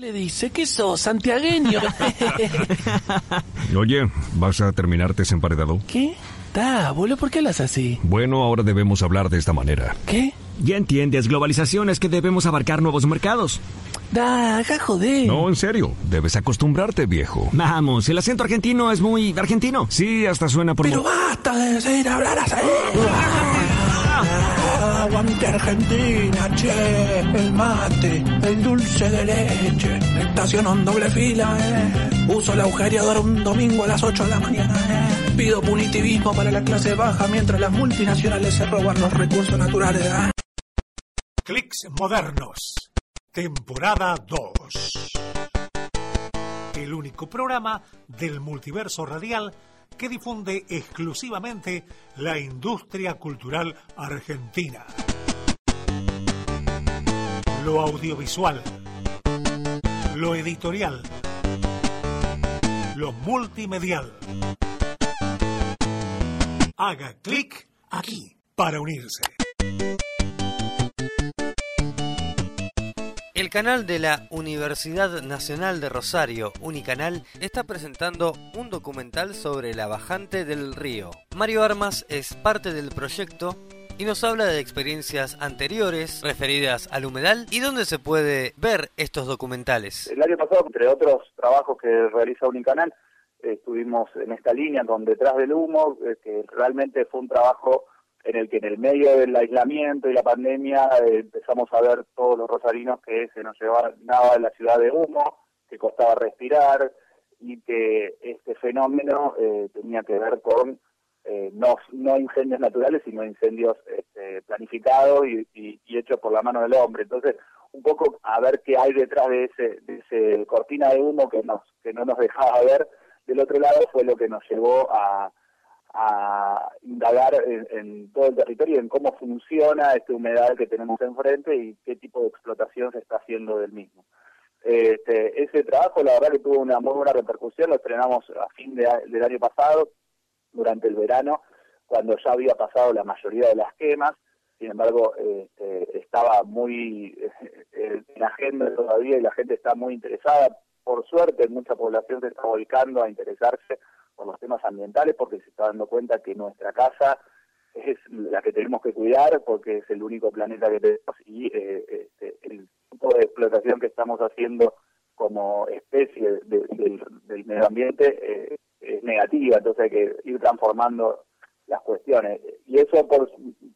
Le dice que sos santiagueño. Oye, ¿vas a terminarte emparedado? ¿Qué? Da, abuelo, ¿por qué hablas así? Bueno, ahora debemos hablar de esta manera. ¿Qué? Ya entiendes, globalización es que debemos abarcar nuevos mercados. Da, joder. No, en serio, debes acostumbrarte, viejo. Vamos, el acento argentino es muy argentino. Sí, hasta suena por... Pero basta de decir hablar así. Aguante Argentina, che, el mate, el dulce de leche, estaciono en doble fila, eh. Uso el agujereador un domingo a las 8 de la mañana, eh. Pido punitivismo para la clase baja mientras las multinacionales se roban los recursos naturales, eh. Clicks Modernos, temporada 2. El único programa del multiverso radial que difunde exclusivamente la industria cultural argentina. Lo audiovisual, lo editorial, lo multimedial. Haga clic aquí para unirse. El canal de la Universidad Nacional de Rosario, Unicanal, está presentando un documental sobre la bajante del río. Mario Armas es parte del proyecto y nos habla de experiencias anteriores referidas al humedal y dónde se puede ver estos documentales. El año pasado, entre otros trabajos que realiza Unicanal, estuvimos en esta línea con Detrás del Humo, eh, que realmente fue un trabajo en el que en el medio del aislamiento y la pandemia eh, empezamos a ver todos los rosarinos que se nos llevaba la ciudad de humo, que costaba respirar y que este fenómeno eh, tenía que ver con eh, no, no incendios naturales, sino incendios este, planificados y, y, y, hechos por la mano del hombre. Entonces, un poco a ver qué hay detrás de ese, de ese cortina de humo que, nos, que no nos dejaba ver del otro lado fue lo que nos llevó a a indagar en, todo el territorio en cómo funciona este humedal que tenemos enfrente y qué tipo de explotación se está haciendo del mismo. Este, ese trabajo, la verdad que tuvo una muy buena repercusión, lo estrenamos a fin de, del año pasado, durante el verano, cuando ya había pasado la mayoría de las quemas, sin embargo, este, estaba muy eh, en agenda todavía y la gente está muy interesada. Por suerte, mucha población se está volcando a interesarse por los temas ambientales porque se está dando cuenta que nuestra casa es la que tenemos que cuidar porque es el único planeta que tenemos y eh, este, el tipo de explotación que estamos haciendo como especie de, de, del medio ambiente eh, es negativa, entonces hay que ir transformando las cuestiones. Y eso, por,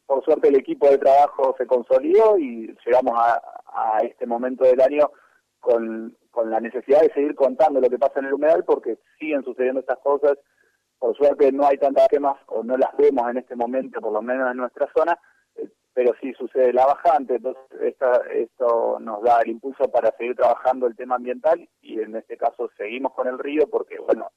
por suerte, el equipo de trabajo se consolidó y llegamos a, a este momento del año con, con la necesidad de seguir contando lo que pasa en el humedal porque siguen sucediendo estas cosas. Por suerte no hay tantas quemas o no las vemos en este momento, por lo menos en nuestra zona, eh, pero sí sucede la bajante, entonces esto nos da el impulso para seguir trabajando el tema ambiental y en este caso seguimos con el río porque, bueno,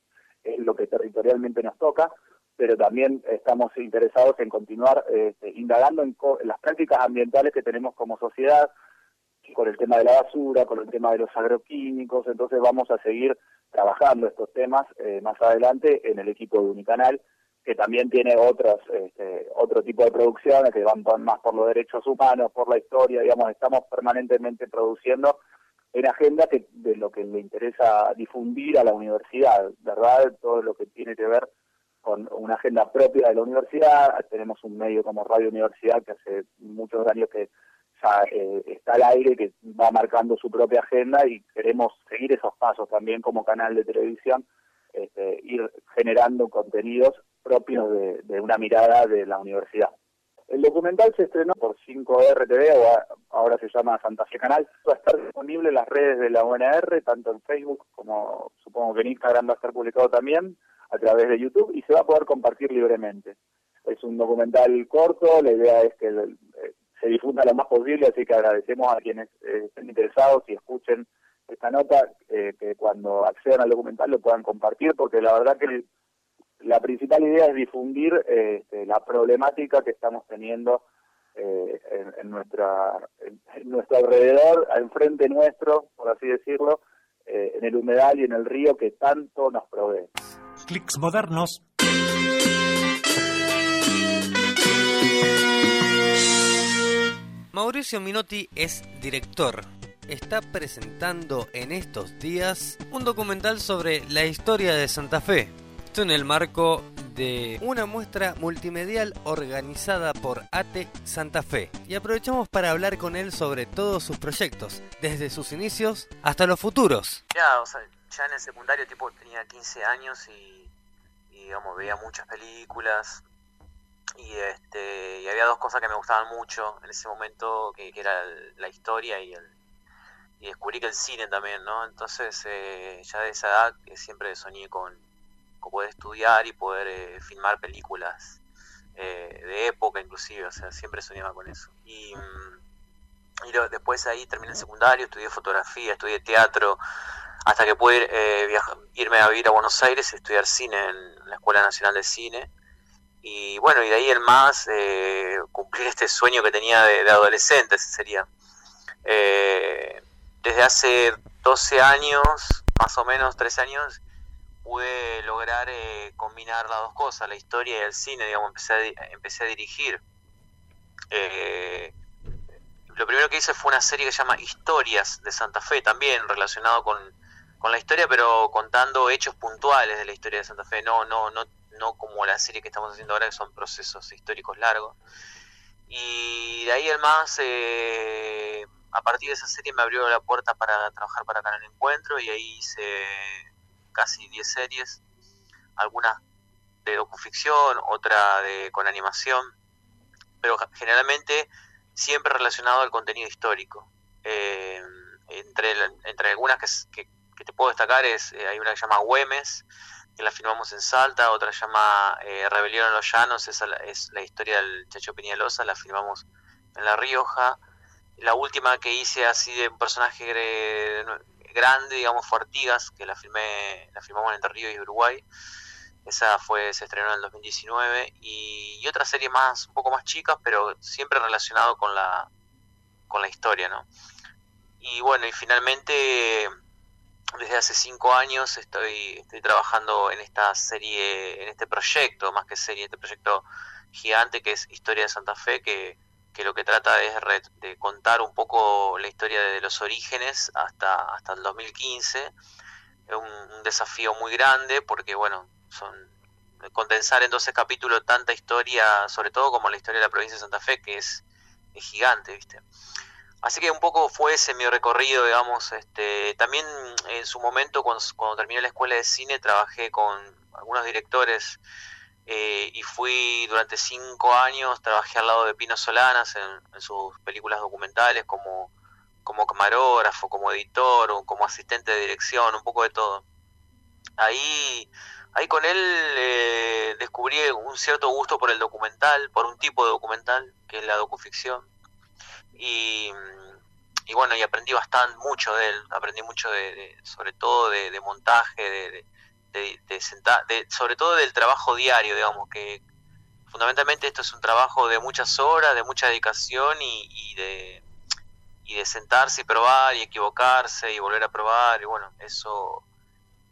es lo que territorialmente nos toca, pero también estamos interesados en continuar eh, indagando en, en las prácticas ambientales que tenemos como sociedad, con el tema de la basura, con el tema de los agroquímicos, entonces vamos a seguir trabajando estos temas eh, más adelante en el equipo de Unicanal, que también tiene otros, este, otro tipo de producciones que van más por los derechos humanos, por la historia, digamos, estamos permanentemente produciendo en agenda que, de lo que le interesa difundir a la universidad, ¿verdad? Todo lo que tiene que ver con una agenda propia de la universidad, tenemos un medio como Radio Universidad que hace muchos años que ya eh, está al aire, que va marcando su propia agenda y queremos seguir esos pasos también como canal de televisión, este, ir generando contenidos propios de, de, una mirada de la universidad. El documental se estrenó por 5RTV, o ahora se llama Santa Fe Canal. Va a estar disponible en las redes de la UNR, tanto en Facebook como supongo que en Instagram va a estar publicado también, a través de YouTube, y se va a poder compartir libremente. Es un documental corto, la idea es que el, se difunda lo más posible, así que agradecemos a quienes eh, estén interesados y escuchen esta nota, eh, que cuando accedan al documental lo puedan compartir, porque la verdad que la principal idea es difundir eh, la problemática que estamos teniendo en, nuestra, en, en, nuestro alrededor, enfrente nuestro, por así decirlo, en el humedal y en el río que tanto nos provee. Clicks modernos Mauricio Minotti es director, está presentando en estos días un documental sobre la historia de Santa Fe. Esto en el marco de una muestra multimedial organizada por ATE Santa Fe. Y aprovechamos para hablar con él sobre todos sus proyectos, desde sus inicios hasta los futuros. Ya, o sea, ya en el secundario tipo tenía 15 años y, y digamos, veía muchas películas, y este y había dos cosas que me gustaban mucho en ese momento que, era la historia y el y descubrí que el cine también no entonces eh, ya de esa edad siempre soñé con, poder estudiar y poder eh, filmar películas eh, de época inclusive o sea siempre soñaba con eso. Y, mm, después ahí terminé el secundario estudié fotografía estudié teatro hasta que pude irme a vivir a Buenos Aires y estudiar cine en la Escuela Nacional de Cine y bueno, y de ahí el más eh, cumplir este sueño que tenía de, adolescente, ese sería. Eh, desde hace 12 años, más o menos 13 años, pude lograr eh, combinar las dos cosas, la historia y el cine, digamos, empecé a, empecé a dirigir. lo primero que hice fue una serie que se llama Historias de Santa Fe, también relacionado con, con la historia, pero contando hechos puntuales de la historia de Santa Fe, no, no, no no como la serie que estamos haciendo ahora, que son procesos históricos largos. Y de ahí el más, eh, a partir de esa serie me abrió la puerta para trabajar para Canal Encuentro y ahí hice casi 10 series, algunas de docuficción, otra de con animación, pero generalmente siempre relacionado al contenido histórico. Eh, entre, entre algunas que, que, te puedo destacar es, eh, hay una que se llama Güemes, que la filmamos en Salta, otra llama eh, Rebelión en los Llanos, esa es la historia del Chacho Peñalosa, la filmamos en La Rioja. La última que hice así de un personaje grande, digamos, fue Artigas, que la filmé, la filmamos en Entre Ríos y Uruguay. Esa fue, se estrenó en el 2019. Y, y otras series más, un poco más chicas, pero siempre relacionado con la, con la historia, ¿no? Y bueno, y finalmente desde hace cinco años estoy, estoy trabajando en esta serie, en este proyecto, más que serie, este proyecto gigante que es Historia de Santa Fe, que, que lo que trata es de contar un poco la historia de los orígenes hasta, hasta el 2015. Es un, desafío muy grande porque, bueno, son condensar en 12 capítulos tanta historia, sobre todo como la historia de la provincia de Santa Fe, que es, es gigante, ¿viste? Así que un poco fue ese mi recorrido, digamos. Este, también en su momento, cuando, terminé la escuela de cine, trabajé con algunos directores eh, y fui durante cinco años, trabajé al lado de Pino Solanas en, sus películas documentales como, como camarógrafo, como editor, o como asistente de dirección, un poco de todo. Ahí, ahí con él eh, descubrí un cierto gusto por el documental, por un tipo de documental, que es la docuficción y, y bueno, y aprendí bastante, mucho de él, aprendí mucho de, sobre todo de, montaje, de, de, de, sobre todo del trabajo diario, digamos, que fundamentalmente esto es un trabajo de muchas horas, de mucha dedicación y, y de y de sentarse y probar y equivocarse y volver a probar y bueno, eso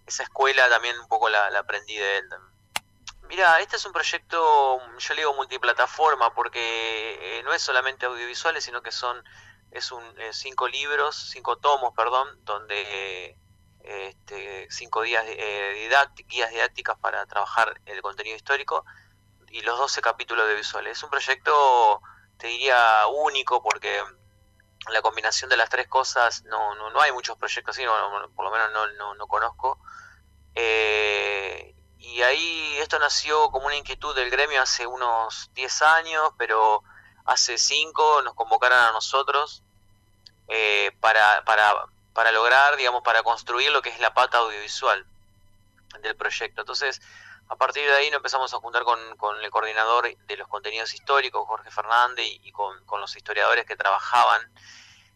esa escuela también un poco la, la aprendí de él también. Mira, este es un proyecto, yo le digo multiplataforma, porque eh, no es solamente audiovisuales, sino que son es un eh, cinco libros, cinco tomos, perdón, donde este, cinco días eh, guías didácticas para trabajar el contenido histórico y los 12 capítulos de visuales. Es un proyecto, te diría, único porque la combinación de las tres cosas, no, no, no hay muchos proyectos así, por lo menos no, no, no conozco. Eh, y ahí esto nació como una inquietud del gremio hace unos 10 años, pero hace 5 nos convocaron a nosotros eh, para, para, para lograr, digamos, para construir lo que es la pata audiovisual del proyecto. Entonces, a partir de ahí nos empezamos a juntar con, con el coordinador de los contenidos históricos, Jorge Fernández, y, con, con los historiadores que trabajaban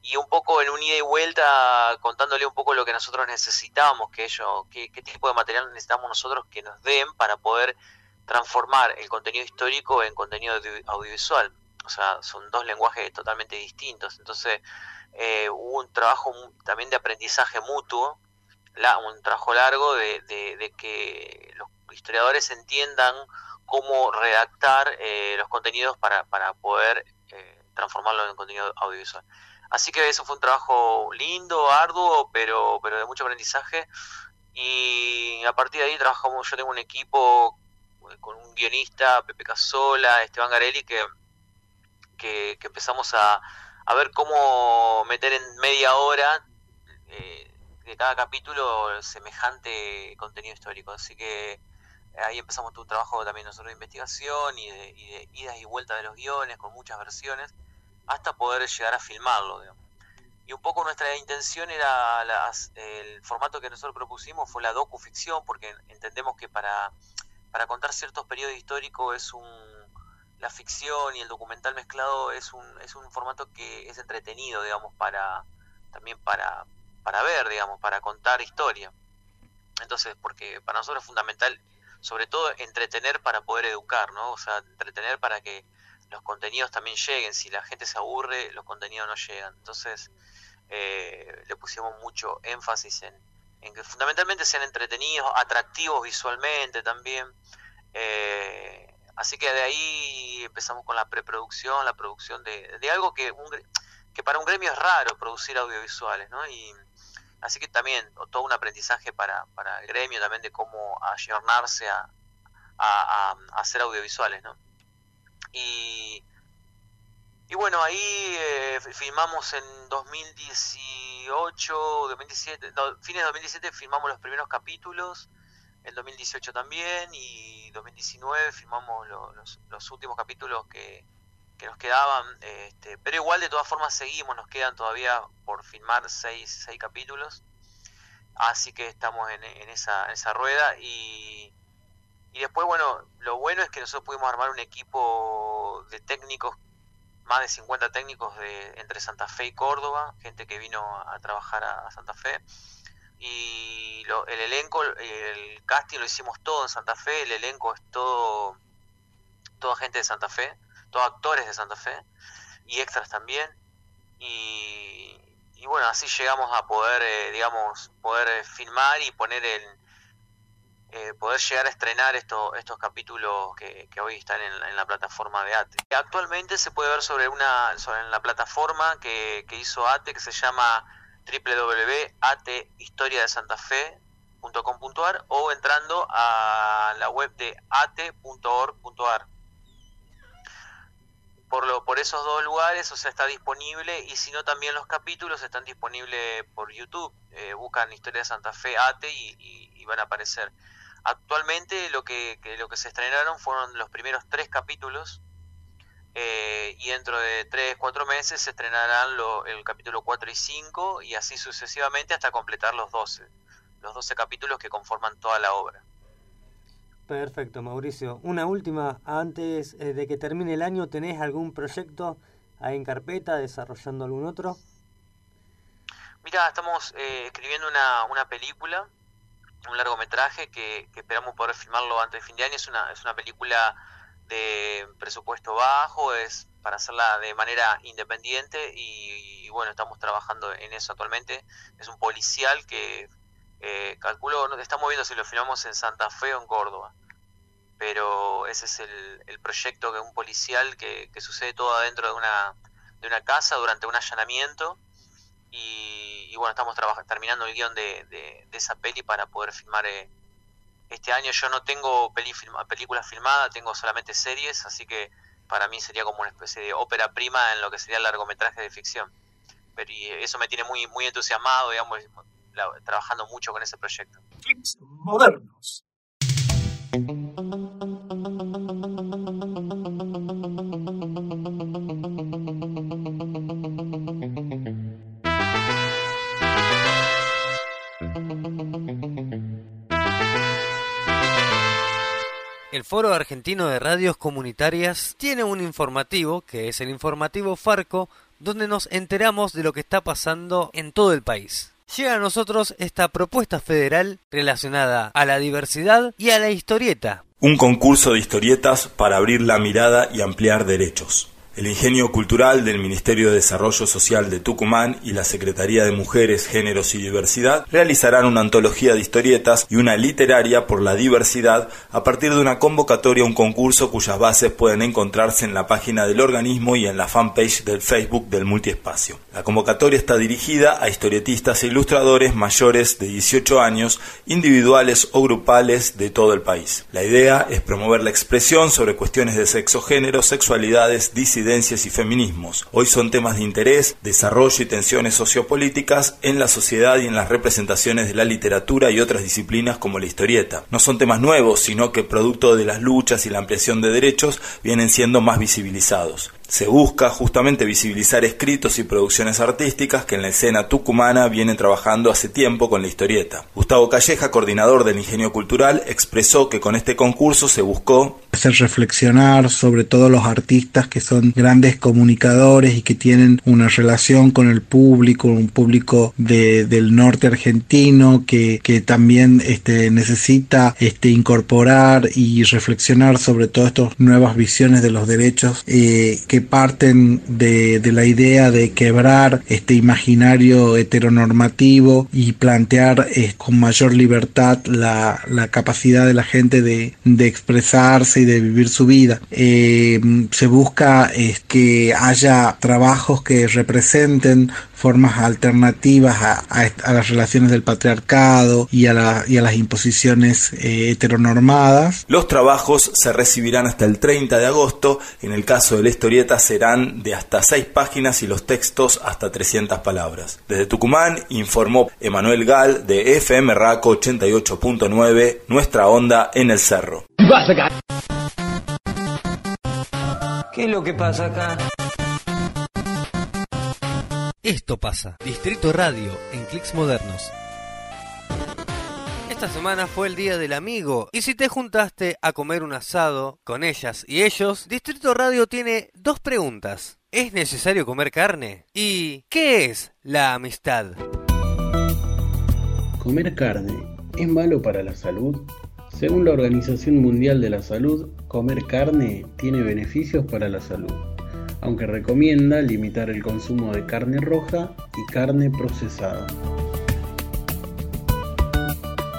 y un poco en un ida y vuelta contándole un poco lo que nosotros necesitamos, que ellos, qué, qué tipo de material necesitamos nosotros que nos den para poder transformar el contenido histórico en contenido audiovisual. O sea, son dos lenguajes totalmente distintos. Entonces, eh, hubo un trabajo también de aprendizaje mutuo, la, un trabajo largo de, de, que los historiadores entiendan cómo redactar eh, los contenidos para, para poder eh, transformarlo en contenido audiovisual. Así que eso fue un trabajo lindo, arduo, pero, pero de mucho aprendizaje. Y a partir de ahí trabajamos, yo tengo un equipo eh, con un guionista, Pepe Casola, Esteban Garelli, que, que, empezamos a, a, ver cómo meter en media hora eh, de cada capítulo semejante contenido histórico. Así que ahí empezamos un trabajo también nosotros de investigación y de, y de idas y vueltas de los guiones con muchas versiones hasta poder llegar a filmarlo. Y un poco nuestra intención era, el formato que nosotros propusimos fue la docuficción, porque entendemos que para, para contar ciertos periodos históricos es un, la ficción y el documental mezclado es un, es un formato que es entretenido, digamos, para también para, para ver, digamos, para contar historia. Entonces, porque para nosotros es fundamental, sobre todo, entretener para poder educar, ¿no? O sea, entretener para que los contenidos también lleguen. Si la gente se aburre, los contenidos no llegan. Entonces, eh, le pusimos mucho énfasis en, que fundamentalmente sean entretenidos, atractivos visualmente también. Eh, así que de ahí empezamos con la preproducción, la producción de, de algo que, que para un gremio es raro producir audiovisuales, ¿no? Y, así que también todo un aprendizaje para, para el gremio también de cómo ayornarse a, a, a hacer audiovisuales, ¿no? Y, y bueno, ahí eh, filmamos en 2018, 2017, fines de 2017 filmamos los primeros capítulos, en 2018 también, y 2019 filmamos los, los, últimos capítulos que, que nos quedaban, este, pero igual de todas formas seguimos, nos quedan todavía por filmar seis, seis capítulos, así que estamos en, en, esa, en esa rueda y y después, bueno, lo bueno es que nosotros pudimos armar un equipo de técnicos, más de 50 técnicos de entre Santa Fe y Córdoba, gente que vino a trabajar a, Santa Fe. Y el elenco, el casting lo hicimos todo en Santa Fe, el elenco es todo, toda gente de Santa Fe, todos actores de Santa Fe y extras también. Y, bueno, así llegamos a poder, eh, digamos, poder eh, filmar y poner el, eh, poder llegar a estrenar estos estos capítulos que, hoy están en, la plataforma de ATE. Actualmente se puede ver sobre una sobre la plataforma que, hizo ATE que se llama www.atehistoriadesantafe.com.ar o entrando a la web de ate.org.ar. Por, lo, por esos dos lugares, o sea, está disponible y si no también los capítulos están disponibles por YouTube. Eh, buscan Historia de Santa Fe ATE y van a aparecer. Actualmente lo que, lo que se estrenaron fueron los primeros tres capítulos eh, y dentro de tres, cuatro meses se estrenarán el capítulo 4 y 5 y así sucesivamente hasta completar los 12, los 12 capítulos que conforman toda la obra. Perfecto, Mauricio. Una última, antes eh, de que termine el año, ¿tenés algún proyecto ahí en carpeta, desarrollando algún otro? Mira, estamos eh, escribiendo una, una película un largometraje que, esperamos poder filmarlo antes de fin de año. Es una, es una película de presupuesto bajo, es para hacerla de manera independiente y, bueno, estamos trabajando en eso actualmente. Es un policial que eh, calculo, estamos viendo si lo filmamos en Santa Fe o en Córdoba, pero ese es el, el proyecto de un policial que, que sucede todo adentro de una, de una casa durante un allanamiento y, bueno, estamos terminando el guion de, de, esa peli para poder filmar eh, este año. Yo no tengo peli películas filmadas, tengo solamente series, así que para mí sería como una especie de ópera prima en lo que sería el largometraje de ficción. Pero y eso me tiene muy, muy entusiasmado, digamos, trabajando mucho con ese proyecto. modernos. Foro Argentino de Radios Comunitarias tiene un informativo, que es el informativo Farco, donde nos enteramos de lo que está pasando en todo el país. Llega a nosotros esta propuesta federal relacionada a la diversidad y a la historieta. Un concurso de historietas para abrir la mirada y ampliar derechos. El Ingenio Cultural del Ministerio de Desarrollo Social de Tucumán y la Secretaría de Mujeres, Géneros y Diversidad realizarán una antología de historietas y una literaria por la diversidad a partir de una convocatoria a un concurso cuyas bases pueden encontrarse en la página del organismo y en la fanpage del Facebook del Multiespacio. La convocatoria está dirigida a historietistas e ilustradores mayores de 18 años, individuales o grupales de todo el país. La idea es promover la expresión sobre cuestiones de sexo, género, sexualidades, disidencias, y feminismos. Hoy son temas de interés, desarrollo y tensiones sociopolíticas en la sociedad y en las representaciones de la literatura y otras disciplinas como la historieta. No son temas nuevos, sino que producto de las luchas y la ampliación de derechos vienen siendo más visibilizados. Se busca justamente visibilizar escritos y producciones artísticas que en la escena tucumana vienen trabajando hace tiempo con la historieta. Gustavo Calleja, coordinador del Ingenio Cultural, expresó que con este concurso se buscó hacer reflexionar sobre todos los artistas que son grandes comunicadores y que tienen una relación con el público, un público de, del norte argentino que, que también este, necesita este, incorporar y reflexionar sobre todas estas nuevas visiones de los derechos eh, que parten de, la idea de quebrar este imaginario heteronormativo y plantear eh, con mayor libertad la, capacidad de la gente de, expresarse y de vivir su vida. Eh, se busca que haya trabajos que representen formas alternativas a, las relaciones del patriarcado y a, las imposiciones eh, heteronormadas. Los trabajos se recibirán hasta el 30 de agosto. En el caso de la historieta serán de hasta 6 páginas y los textos hasta 300 palabras. Desde Tucumán informó Emanuel Gal de FM Raco 88.9, Nuestra Onda en el Cerro. ¿Qué es lo que pasa acá? Esto pasa. Distrito Radio en Clics Modernos. Esta semana fue el Día del Amigo y si te juntaste a comer un asado con ellas y ellos, Distrito Radio tiene dos preguntas. ¿Es necesario comer carne? ¿Y qué es la amistad? ¿Comer carne es malo para la salud? Según la Organización Mundial de la Salud, comer carne tiene beneficios para la salud aunque recomienda limitar el consumo de carne roja y carne procesada.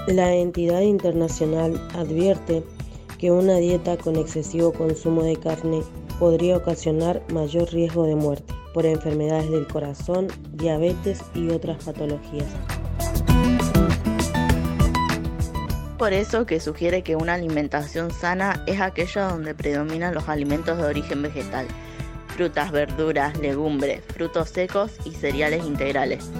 La entidad internacional advierte que una dieta con excesivo consumo de carne podría ocasionar mayor riesgo de muerte por enfermedades del corazón, diabetes y otras patologías. Por eso que sugiere que una alimentación sana es aquella donde predominan los alimentos de origen vegetal frutas, verduras, legumbres, frutos secos y cereales integrales.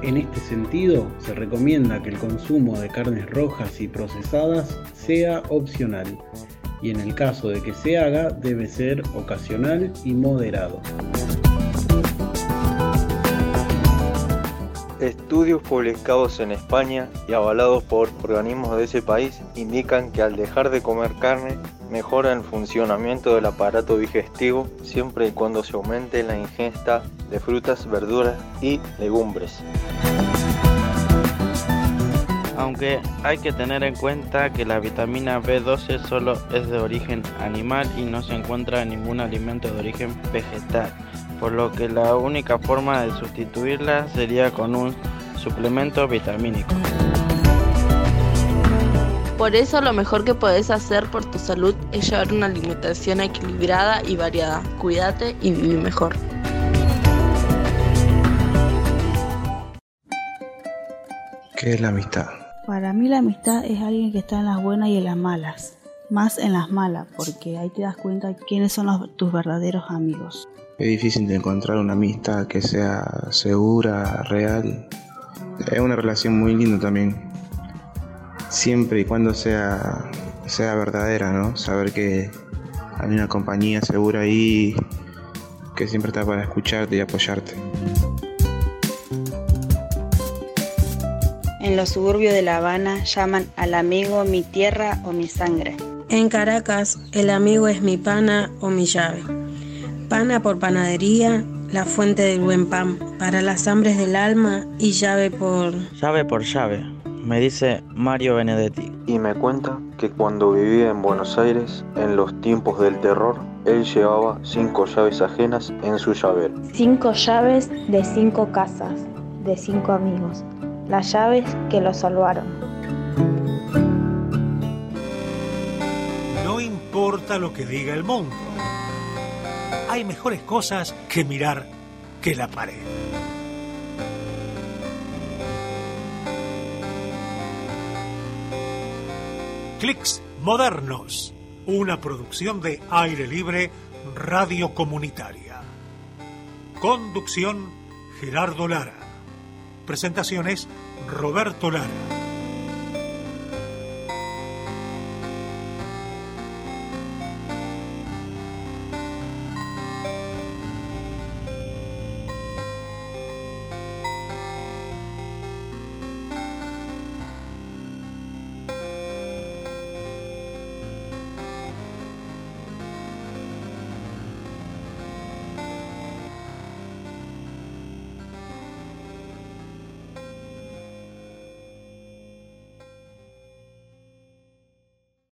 En este sentido, se recomienda que el consumo de carnes rojas y procesadas sea opcional y en el caso de que se haga debe ser ocasional y moderado. Estudios publicados en España y avalados por organismos de ese país indican que al dejar de comer carne mejora el funcionamiento del aparato digestivo siempre y cuando se aumente la ingesta de frutas, verduras y legumbres. Aunque hay que tener en cuenta que la vitamina B12 solo es de origen animal y no se encuentra en ningún alimento de origen vegetal por lo que la única forma de sustituirla sería con un suplemento vitamínico. Por eso lo mejor que puedes hacer por tu salud es llevar una alimentación equilibrada y variada. Cuídate y vive mejor. ¿Qué es la amistad? Para mí la amistad es alguien que está en las buenas y en las malas. Más en las malas, porque ahí te das cuenta quiénes son tus verdaderos amigos. Es difícil de encontrar una amistad que sea segura, real. Es una relación muy linda también. Siempre y cuando sea, sea verdadera, ¿no? Saber que hay una compañía segura ahí que siempre está para escucharte y apoyarte. En los suburbios de La Habana llaman al amigo mi tierra o mi sangre. En Caracas, el amigo es mi pana o mi llave. Pana por panadería, la fuente del buen pan, para las hambres del alma y llave por... Llave por llave, me dice Mario Benedetti. Y me cuenta que cuando vivía en Buenos Aires, en los tiempos del terror, él llevaba cinco llaves ajenas en su llavero. Cinco llaves de cinco casas, de cinco amigos. Las llaves que lo salvaron. Lo que diga el mundo. Hay mejores cosas que mirar que la pared. Clics Modernos, una producción de aire libre radio comunitaria. Conducción Gerardo Lara. Presentaciones Roberto Lara.